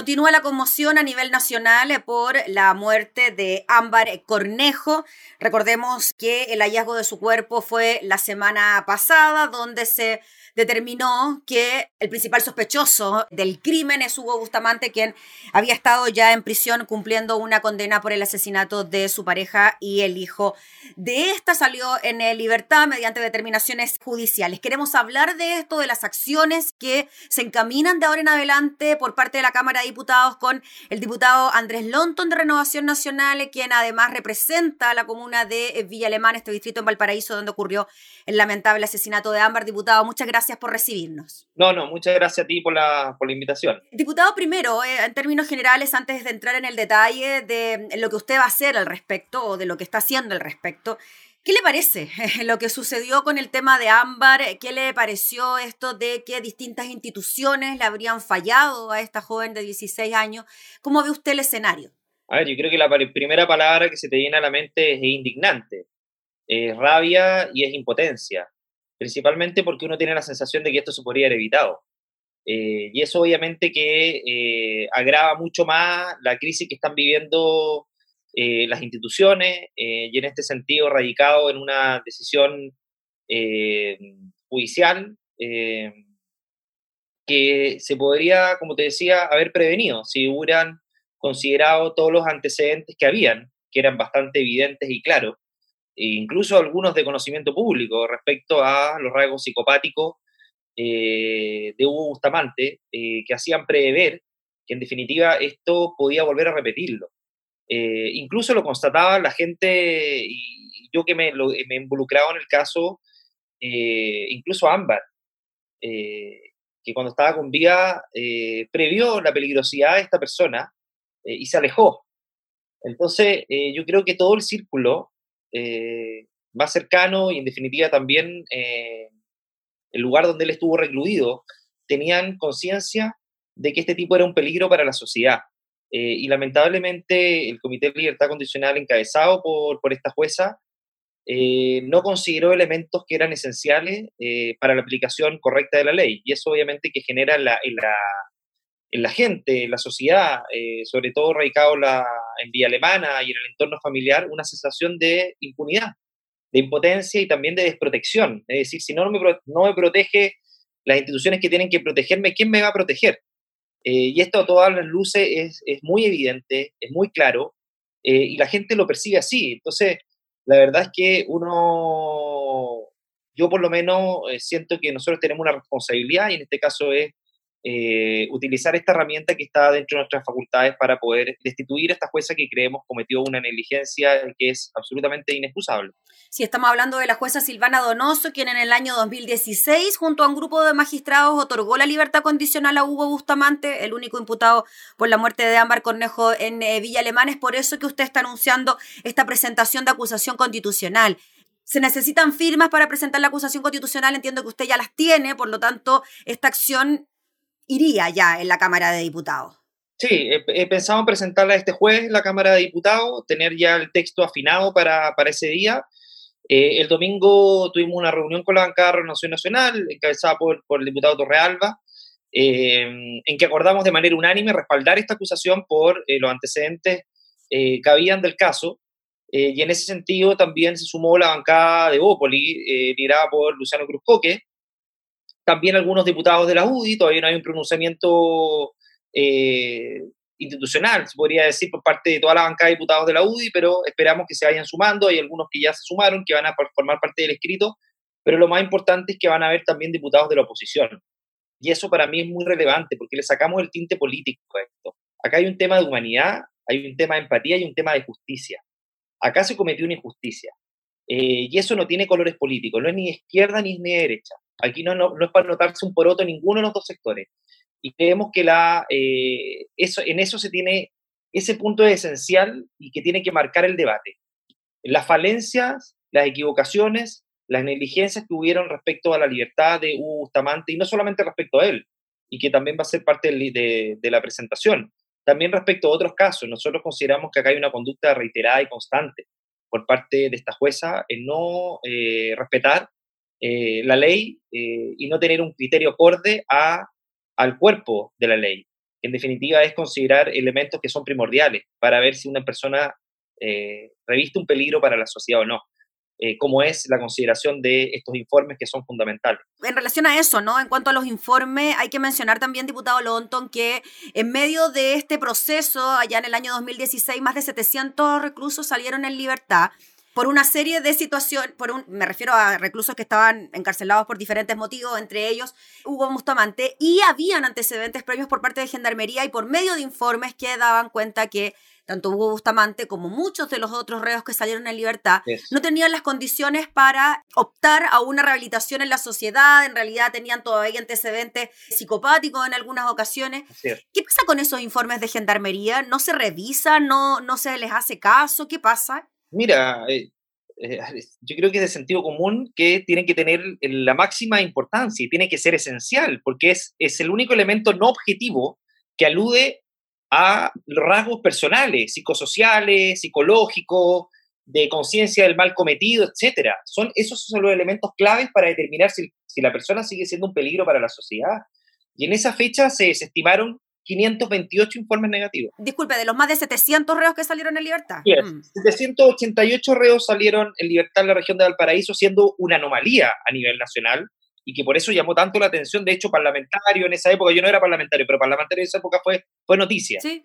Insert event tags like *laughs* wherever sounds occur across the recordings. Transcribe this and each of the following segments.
Continúa la conmoción a nivel nacional por la muerte de Ámbar Cornejo. Recordemos que el hallazgo de su cuerpo fue la semana pasada, donde se determinó que el principal sospechoso del crimen es Hugo Bustamante, quien había estado ya en prisión cumpliendo una condena por el asesinato de su pareja y el hijo de esta salió en libertad mediante determinaciones judiciales. Queremos hablar de esto, de las acciones que se encaminan de ahora en adelante por parte de la Cámara de Diputados con el diputado Andrés Lonton de Renovación Nacional, quien además representa a la comuna de Villa Alemán, este distrito en Valparaíso, donde ocurrió el lamentable asesinato de Ámbar. Diputado, muchas gracias por recibirnos. No, no, muchas gracias a ti por la, por la invitación. Diputado, primero, eh, en términos generales, antes de entrar en el detalle de lo que usted va a hacer al respecto o de lo que está haciendo al respecto, ¿Qué le parece *laughs* lo que sucedió con el tema de Ámbar? ¿Qué le pareció esto de que distintas instituciones le habrían fallado a esta joven de 16 años? ¿Cómo ve usted el escenario? A ver, yo creo que la primera palabra que se te viene a la mente es indignante, es rabia y es impotencia principalmente porque uno tiene la sensación de que esto se podría haber evitado. Eh, y eso obviamente que eh, agrava mucho más la crisis que están viviendo eh, las instituciones y en este sentido radicado en una decisión judicial que se podría, como te decía, haber prevenido si hubieran considerado todos los antecedentes que habían, que eran bastante evidentes y claros, e incluso algunos de conocimiento público respecto a los rasgos psicopáticos eh, de Hugo Bustamante, eh, que hacían prever que en definitiva esto podía volver a repetirlo. Eh, incluso lo constataba la gente, y yo que me, me he involucrado en el caso, incluso Ámbar, que cuando estaba con vida previó la peligrosidad de esta persona y se alejó. Entonces, yo creo que todo el círculo eh, más cercano y en definitiva también eh, el lugar donde él estuvo recluido, tenían conciencia de que este tipo era un peligro para la sociedad. Eh, y lamentablemente el Comité de Libertad Condicional encabezado por, por esta jueza no consideró elementos que eran esenciales para la aplicación correcta de la ley. Y eso obviamente que genera la, la, en la gente, en la sociedad, eh, sobre todo radicado la, en vía alemana y en el entorno familiar, una sensación de impunidad, de impotencia y también de desprotección. Es decir, si no me, no me protege las instituciones que tienen que protegerme, ¿quién me va a proteger? Eh, y esto a todas las luces es, es muy evidente, es muy claro, eh, y la gente lo percibe así. Entonces, la verdad es que uno, yo por lo menos siento que nosotros tenemos una responsabilidad, y en este caso es eh, utilizar esta herramienta que está dentro de nuestras facultades para poder destituir a esta jueza que creemos cometió una negligencia que es absolutamente inexcusable. Si estamos hablando de la jueza Silvana Donoso, quien en el año 2016, junto a un grupo de magistrados, otorgó la libertad condicional a Hugo Bustamante, el único imputado por la muerte de Ámbar Cornejo en eh, Villa Alemán. Es por eso que usted está anunciando esta presentación de acusación constitucional se necesitan firmas para presentar la acusación constitucional, entiendo que usted ya las tiene, por lo tanto, esta acción iría ya en la Cámara de Diputados. Sí, he, pensado en presentarla este jueves en la Cámara de Diputados, tener ya el texto afinado para, para ese día. Eh, el domingo tuvimos una reunión con la bancada de Renovación Nacional, encabezada por, por el diputado Torrealba, eh, en que acordamos de manera unánime respaldar esta acusación por eh, los antecedentes que habían del caso. y en ese sentido también se sumó la bancada de Bópoli, liderada por Luciano Cruzcoque, también algunos diputados de la UDI, todavía no hay un pronunciamiento eh, institucional, se podría decir, por parte de toda la bancada de diputados de la UDI, pero esperamos que se vayan sumando, hay algunos que ya se sumaron, que van a formar parte del escrito, pero lo más importante es que van a haber también diputados de la oposición. Y eso para mí es muy relevante, porque le sacamos el tinte político a esto. Acá hay un tema de humanidad, hay un tema de empatía y un tema de justicia. Acá se cometió una injusticia. Eh, y eso no tiene colores políticos, no es ni izquierda ni, ni derecha. Aquí no, no, es para notarse un poroto en ninguno de los dos sectores. Y creemos que la, eh, eso, en eso se tiene, ese punto es esencial y que tiene que marcar el debate. Las falencias, las equivocaciones, las negligencias que hubieron respecto a la libertad de Hugo Bustamante, y no solamente respecto a él, y que también va a ser parte de, de, la presentación, también respecto a otros casos. Nosotros consideramos que acá hay una conducta reiterada y constante por parte de esta jueza en no eh, respetar eh, la ley eh, y no tener un criterio acorde a, al cuerpo de la ley. en definitiva es considerar elementos que son primordiales para ver si una persona eh, reviste un peligro para la sociedad o no. Eh, como es la consideración de estos informes que son fundamentales. En relación a eso, ¿no? En cuanto a los informes, hay que mencionar también, diputado Lonton, que en medio de este proceso, allá en el año 2016, más de 700 reclusos salieron en libertad por una serie de situaciones, por un, me refiero a reclusos que estaban encarcelados por diferentes motivos, entre ellos Hugo Bustamante, y habían antecedentes previos por parte de Gendarmería y por medio de informes que daban cuenta que tanto Hugo Bustamante como muchos de los otros reos que salieron en libertad no tenían las condiciones para optar a una rehabilitación en la sociedad, en realidad tenían todavía antecedentes psicopáticos en algunas ocasiones. ¿Qué pasa con esos informes de Gendarmería? ¿No se revisan? ¿No, no se les hace caso? ¿Qué pasa? Mira, eh, eh, yo creo que es de sentido común que tienen que tener la máxima importancia y tiene que ser esencial, porque es, es el único elemento no objetivo que alude a rasgos personales, psicosociales, psicológicos, de conciencia del mal cometido, etc. Son, esos son los elementos claves para determinar si, si la persona sigue siendo un peligro para la sociedad. Y en esa fecha se desestimaron 528 informes negativos. Disculpe, de los más de 700 reos que salieron en libertad. 788 mm. reos salieron en libertad en la región de Valparaíso, siendo una anomalía a nivel nacional y que por eso llamó tanto la atención. De hecho, parlamentario en esa época, yo no era parlamentario, pero parlamentario en esa época fue, fue noticia. Sí.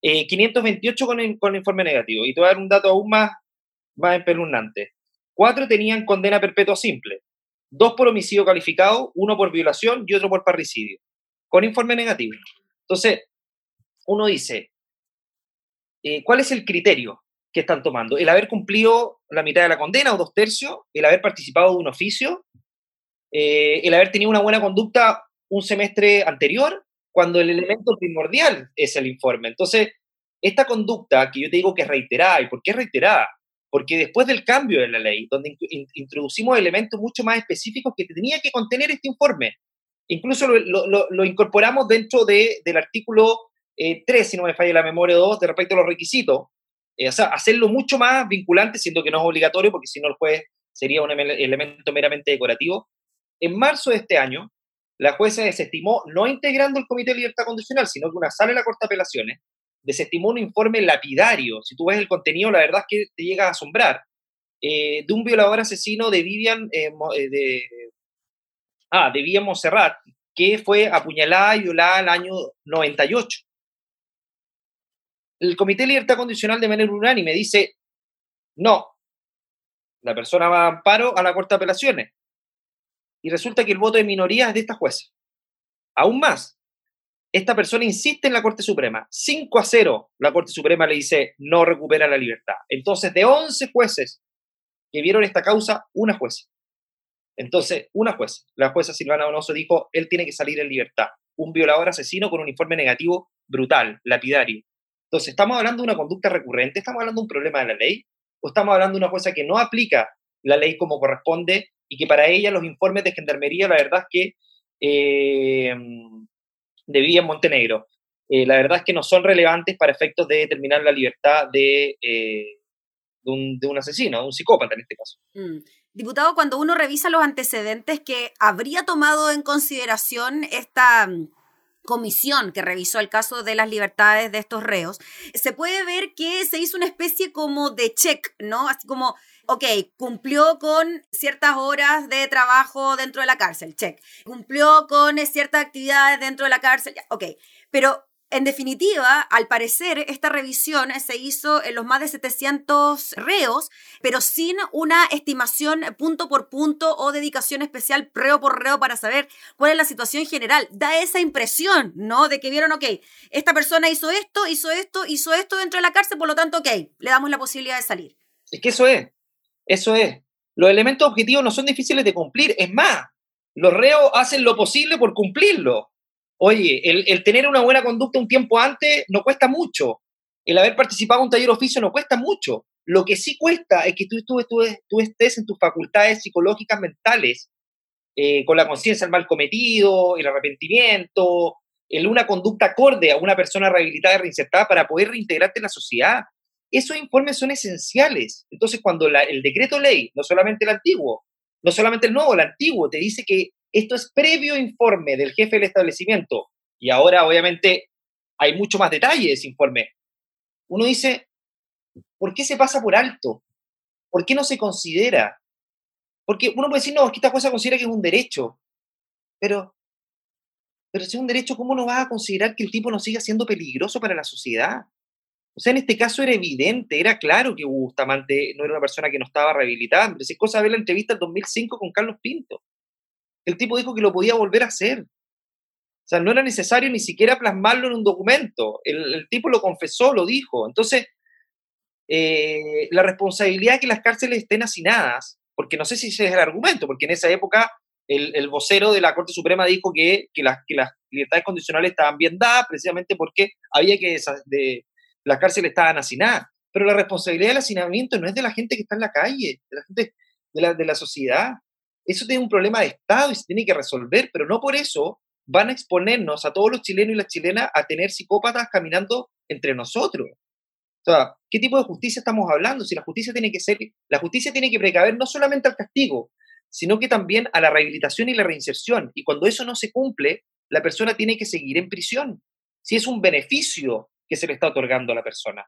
528 eh, con, con informe negativo. Y te voy a dar un dato aún más, más espeluznante. Cuatro tenían condena perpetua simple. Dos por homicidio calificado, uno por violación y otro por parricidio. Con informe negativo. Entonces, uno dice, eh, ¿cuál es el criterio que están tomando? ¿El haber cumplido la mitad de la condena o dos tercios? ¿El haber participado de un oficio? Eh, ¿El haber tenido una buena conducta un semestre anterior? Cuando el elemento primordial es el informe. Entonces, esta conducta que yo te digo que es reiterada, ¿y por qué es reiterada? Porque después del cambio de la ley, donde introducimos elementos mucho más específicos que tenía que contener este informe, Incluso lo, incorporamos dentro de, del artículo 3, eh, si no me falla la memoria 2, de respecto a los requisitos. Eh, o sea, hacerlo mucho más vinculante, siendo que no es obligatorio, porque si no el juez sería un elemento meramente decorativo. En marzo de este año, la jueza desestimó, no integrando el Comité de Libertad Condicional, sino que una sala de la Corte de Apelaciones, desestimó un informe lapidario. Si tú ves el contenido, la verdad es que te llega a asombrar. Eh, de un violador asesino de Vivian, de ah, de Monserrat, que fue apuñalada y violada el año 98. El Comité de Libertad Condicional de manera unánime dice, no, la persona va a amparo a la Corte de Apelaciones. Y resulta que el voto de minoría es de esta jueza. Aún más, esta persona insiste en la Corte Suprema. 5 a 0, la Corte Suprema le dice, no recupera la libertad. Entonces, de 11 jueces que vieron esta causa, una jueza. Entonces, una jueza, la jueza Silvana Donoso dijo, él tiene que salir en libertad. Un violador asesino con un informe negativo brutal, lapidario. Entonces, ¿estamos hablando de una conducta recurrente? ¿Estamos hablando de un problema de la ley? ¿O estamos hablando de una jueza que no aplica la ley como corresponde y que para ella los informes de gendarmería, la verdad es que eh, de en Montenegro, eh, la verdad es que no son relevantes para efectos de determinar la libertad de, eh, un, asesino, de un psicópata en este caso. Mm. Diputado, cuando uno revisa los antecedentes que habría tomado en consideración esta mm, comisión que revisó el caso de las libertades de estos reos, se puede ver que se hizo una especie como de check, ¿no? Así como, ok, cumplió con ciertas horas de trabajo dentro de la cárcel, check. Cumplió con ciertas actividades dentro de la cárcel, ok. Pero en definitiva, al parecer, esta revisión se hizo en los más de 700 reos, pero sin una estimación punto por punto o dedicación especial reo por reo para saber cuál es la situación general. Da esa impresión, ¿no? De que vieron, ok, esta persona hizo esto, hizo esto, hizo esto dentro de la cárcel, por lo tanto, ok, le damos la posibilidad de salir. Es que eso es, eso es. Los elementos objetivos no son difíciles de cumplir, es más, los reos hacen lo posible por cumplirlo. Oye, el, tener una buena conducta un tiempo antes no cuesta mucho. El haber participado en un taller oficio no cuesta mucho. Lo que sí cuesta es que tú, estés en tus facultades psicológicas mentales, eh, con la conciencia del mal cometido, el arrepentimiento, en una conducta acorde a una persona rehabilitada y reinsertada para poder reintegrarte en la sociedad. Esos informes son esenciales. Entonces, cuando el decreto ley, no solamente el antiguo, no solamente el nuevo, el antiguo, te dice que esto es previo informe del jefe del establecimiento y ahora obviamente hay mucho más detalle de ese informe. Uno dice, ¿por qué se pasa por alto? ¿Por qué no se considera? Porque uno puede decir, no, es que esta cosa considera que es un derecho, pero, pero si es un derecho, ¿cómo no vas a considerar que el tipo no siga siendo peligroso para la sociedad? O sea, en este caso era evidente, era claro que Bustamante no era una persona que no estaba rehabilitada. Es cosa de ver la entrevista del 2005 con Carlos Pinto. El tipo dijo que lo podía volver a hacer. O sea, no era necesario ni siquiera plasmarlo en un documento. El, tipo lo confesó, lo dijo. Entonces, eh, la responsabilidad de que las cárceles estén hacinadas, porque no sé si ese es el argumento, porque en esa época el, vocero de la Corte Suprema dijo que, que, las, libertades condicionales estaban bien dadas precisamente porque había que de, las cárceles estaban hacinadas. Pero la responsabilidad del hacinamiento no es de la gente que está en la calle, de la gente de la, de la sociedad. Eso tiene un problema de Estado y se tiene que resolver, pero no por eso van a exponernos a todos los chilenos y las chilenas a tener psicópatas caminando entre nosotros. ¿qué tipo de justicia estamos hablando? Si la justicia tiene que ser, la justicia tiene que precaver no solamente al castigo, sino que también a la rehabilitación y la reinserción. Y cuando eso no se cumple, la persona tiene que seguir en prisión. Si es un beneficio que se le está otorgando a la persona.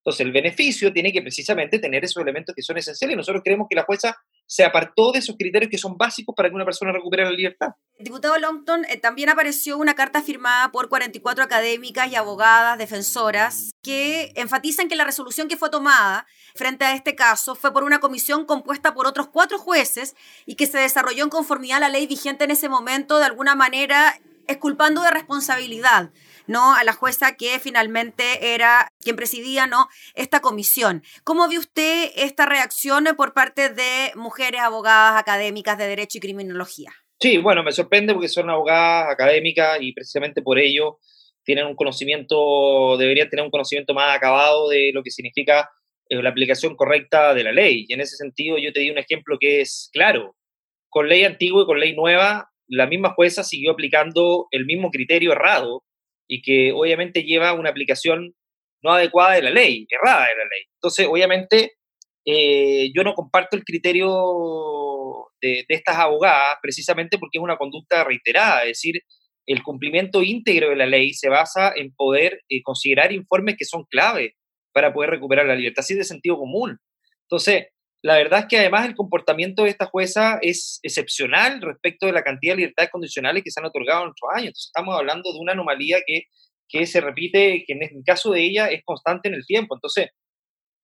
Entonces, el beneficio tiene que precisamente tener esos elementos que son esenciales. Nosotros creemos que la jueza se apartó de esos criterios que son básicos para que una persona recupere la libertad. Diputado Longton, eh, también apareció una carta firmada por 44 académicas y abogadas defensoras que enfatizan que la resolución que fue tomada frente a este caso fue por una comisión compuesta por otros cuatro jueces y que se desarrolló en conformidad a la ley vigente en ese momento, de alguna manera exculpando de responsabilidad ¿no? A la jueza que finalmente era quien presidía, ¿no? Esta comisión. ¿Cómo vio usted esta reacción por parte de mujeres abogadas académicas de Derecho y Criminología? Sí, bueno, me sorprende porque son abogadas académicas y precisamente por ello tienen un conocimiento, deberían tener un conocimiento más acabado de lo que significa eh, la aplicación correcta de la ley. Y en ese sentido yo te di un ejemplo que es claro. Con ley antigua y con ley nueva, la misma jueza siguió aplicando el mismo criterio errado y que obviamente lleva una aplicación no adecuada de la ley, errada de la ley. Entonces, obviamente, eh, yo no comparto el criterio de, estas abogadas precisamente porque es una conducta reiterada, es decir, el cumplimiento íntegro de la ley se basa en poder eh, considerar informes que son clave para poder recuperar la libertad, así de sentido común. Entonces, la verdad es que además el comportamiento de esta jueza es excepcional respecto de la cantidad de libertades condicionales que se han otorgado en nuestros años. Entonces, estamos hablando de una anomalía que, que se repite, que en el caso de ella es constante en el tiempo. Entonces,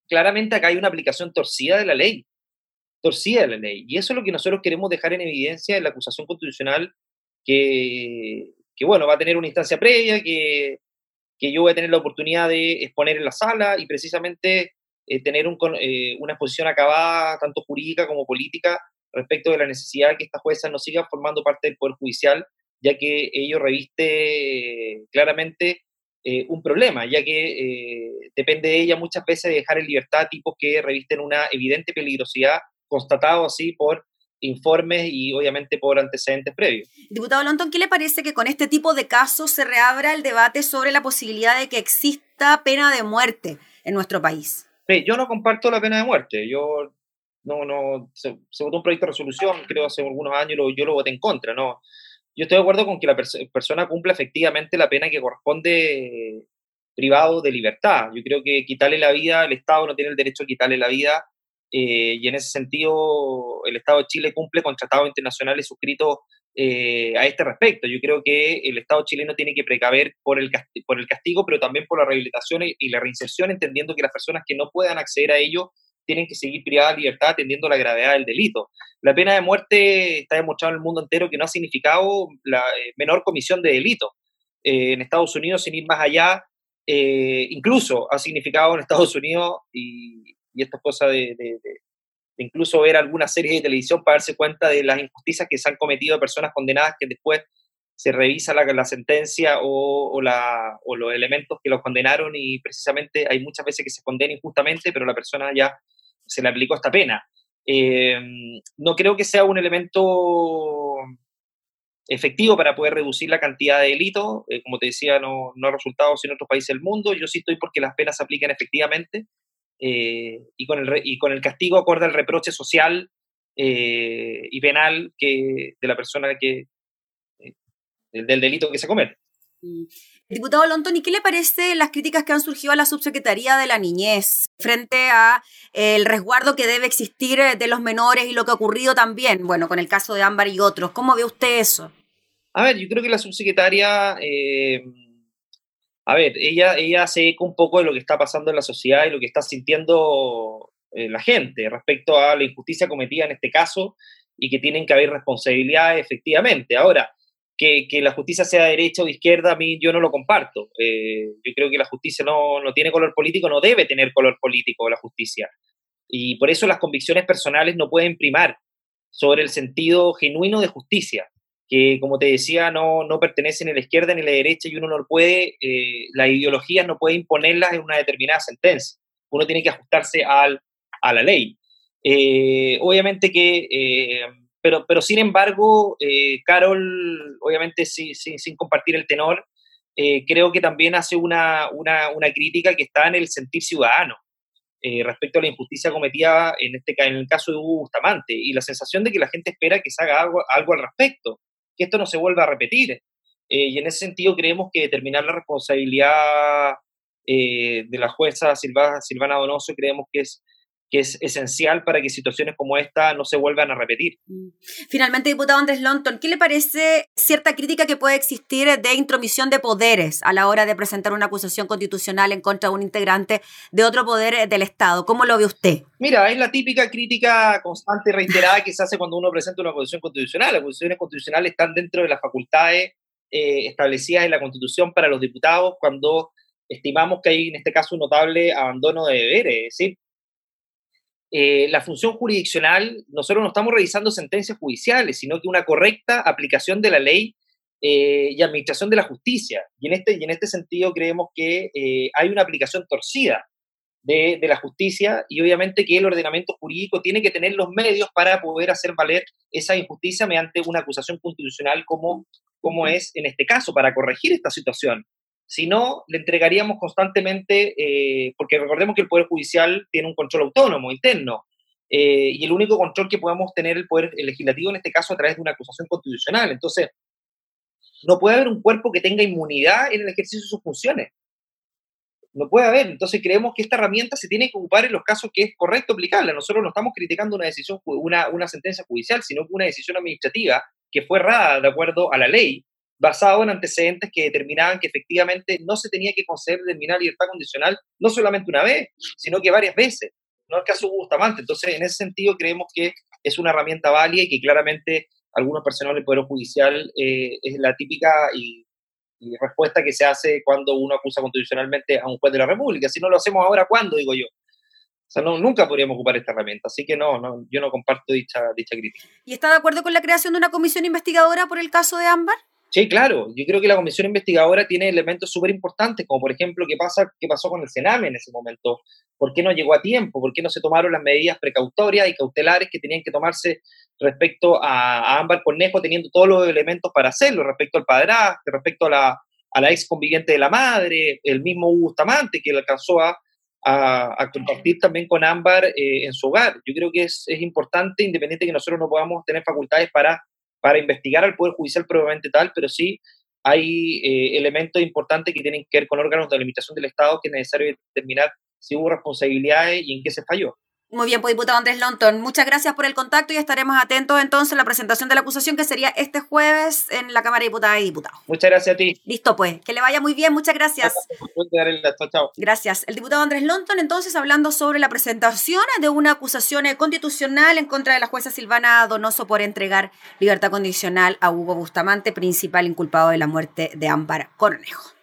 claramente acá hay una aplicación torcida de la ley, torcida de la ley. Y eso es lo que nosotros queremos dejar en evidencia en la acusación constitucional que, que bueno, va a tener una instancia previa, que, que yo voy a tener la oportunidad de exponer en la sala y precisamente eh, tener un, eh, una exposición acabada, tanto jurídica como política, respecto de la necesidad de que esta jueza no siga formando parte del Poder Judicial, ya que ello reviste eh, claramente un problema, ya que depende de ella muchas veces de dejar en libertad tipos que revisten una evidente peligrosidad, constatado así por informes y obviamente por antecedentes previos. Diputado Lonton, ¿qué le parece que con este tipo de casos se reabra el debate sobre la posibilidad de que exista pena de muerte en nuestro país? Yo no comparto la pena de muerte. Yo no, no, se, votó un proyecto de resolución, creo, hace algunos años, yo lo voté en contra, ¿no? Yo estoy de acuerdo con que la persona cumpla efectivamente la pena que corresponde privado de libertad. Yo creo que quitarle la vida, el Estado no tiene el derecho a quitarle la vida, eh, y en ese sentido el Estado de Chile cumple con tratados internacionales suscritos eh, a este respecto. Yo creo que el Estado chileno tiene que precaver por el, por el castigo, pero también por la rehabilitación y la reinserción, entendiendo que las personas que no puedan acceder a ello tienen que seguir privadas de libertad atendiendo la gravedad del delito. La pena de muerte está demostrado en el mundo entero que no ha significado la eh, menor comisión de delito. Eh, en Estados Unidos, sin ir más allá, incluso ha significado en Estados Unidos, y, y esto es cosa de, incluso ver alguna serie de televisión para darse cuenta de las injusticias que se han cometido de personas condenadas que después se revisa la, sentencia o, los elementos que los condenaron y precisamente hay muchas veces que se condena injustamente, pero la persona ya se le aplicó esta pena. Eh, no creo que sea un elemento efectivo para poder reducir la cantidad de delitos. Eh, como te decía, no, no ha resultado en otros países del mundo. Yo sí estoy porque las penas se apliquen efectivamente. Eh, y, con el, y con el castigo acorde al reproche social eh, y penal que, de la persona que, eh, del delito que se comete. Mm. Diputado Lontón, ¿y qué le parece las críticas que han surgido a la subsecretaría de la niñez frente a el resguardo que debe existir de los menores y lo que ha ocurrido también, bueno, con el caso de Ámbar y otros? ¿Cómo ve usted eso? A ver, yo creo que la subsecretaria, eh, a ver, ella, ella se eco un poco de lo que está pasando en la sociedad y lo que está sintiendo eh, la gente respecto a la injusticia cometida en este caso y que tienen que haber responsabilidades efectivamente. Ahora, que, que, la justicia sea de derecha o izquierda, a mí yo no lo comparto. Eh, yo creo que la justicia no, no, tiene color político, no debe tener color político la justicia. Y por eso las convicciones personales no pueden primar sobre el sentido genuino de justicia, que como te decía, no, no pertenece ni a la izquierda ni a la derecha y uno no puede, eh, las ideologías no puede imponerlas en una determinada sentencia. Uno tiene que ajustarse al, a la ley. Eh, obviamente que pero, pero sin embargo, eh, Carol, obviamente sin compartir el tenor, eh, creo que también hace una, una, una, crítica que está en el sentir ciudadano eh, respecto a la injusticia cometida en, este, en el caso de Hugo Bustamante y la sensación de que la gente espera que se haga algo, algo al respecto, que esto no se vuelva a repetir. y en ese sentido creemos que determinar la responsabilidad de la jueza Silvana, Silvana Donoso creemos que es que es esencial para que situaciones como esta no se vuelvan a repetir. Mm. Finalmente, diputado Andrés Lonton, ¿qué le parece cierta crítica que puede existir de intromisión de poderes a la hora de presentar una acusación constitucional en contra de un integrante de otro poder del Estado? ¿Cómo lo ve usted? Mira, es la típica crítica constante y reiterada que se hace cuando uno presenta una acusación constitucional. Las acusaciones constitucionales están dentro de las facultades eh, establecidas en la Constitución para los diputados cuando estimamos que hay en este caso un notable abandono de deberes, es decir, eh, la función jurisdiccional, nosotros no estamos revisando sentencias judiciales, sino que una correcta aplicación de la ley eh, y administración de la justicia. Y en este, y en este sentido creemos que eh, hay una aplicación torcida de, de, la justicia y obviamente que el ordenamiento jurídico tiene que tener los medios para poder hacer valer esa injusticia mediante una acusación constitucional como, como es en este caso, para corregir esta situación. Si no, le entregaríamos constantemente, eh, porque recordemos que el Poder Judicial tiene un control autónomo, interno, eh, y el único control que podemos tener el Poder Legislativo en este caso a través de una acusación constitucional. Entonces, no puede haber un cuerpo que tenga inmunidad en el ejercicio de sus funciones. No puede haber. Entonces creemos que esta herramienta se tiene que ocupar en los casos que es correcto aplicarla. Nosotros no estamos criticando una decisión, una, una sentencia judicial, sino una decisión administrativa que fue errada de acuerdo a la ley basado en antecedentes que determinaban que efectivamente no se tenía que conceder determinada libertad condicional, no solamente una vez, sino que varias veces. No el caso Bustamante. Entonces, en ese sentido, creemos que es una herramienta válida y que claramente algunos personales del Poder Judicial eh, es la típica y, respuesta que se hace cuando uno acusa constitucionalmente a un juez de la República. Si no lo hacemos ahora, ¿cuándo? Digo yo. O sea, no, nunca podríamos ocupar esta herramienta. Así que no, no, yo no comparto dicha, dicha crítica. ¿Y está de acuerdo con la creación de una comisión investigadora por el caso de Ámbar? Sí, claro. Yo creo que la comisión investigadora tiene elementos súper importantes, como por ejemplo, ¿qué, pasa, qué pasó con el Sename en ese momento? ¿Por qué no llegó a tiempo? ¿Por qué no se tomaron las medidas precautorias y cautelares que tenían que tomarse respecto a, Ámbar Cornejo, teniendo todos los elementos para hacerlo, respecto al padrastro, respecto a la, a la ex conviviente de la madre, el mismo Hugo Bustamante, que alcanzó a, a, compartir también con Ámbar eh, en su hogar. Yo creo que es, es importante, independiente de que nosotros no podamos tener facultades para para investigar al Poder Judicial probablemente tal, pero sí hay eh, elementos importantes que tienen que ver con órganos de limitación del Estado que es necesario determinar si hubo responsabilidades y en qué se falló. Muy bien, pues diputado Andrés Lonton, muchas gracias por el contacto y estaremos atentos entonces a la presentación de la acusación que sería este jueves en la Cámara de Diputadas y Diputados. Muchas gracias a ti. Listo, pues, que le vaya muy bien, muchas gracias. Gracias. El diputado Andrés Lonton entonces hablando sobre la presentación de una acusación constitucional en contra de la jueza Silvana Donoso por entregar libertad condicional a Hugo Bustamante, principal inculpado de la muerte de Ámbar Cornejo.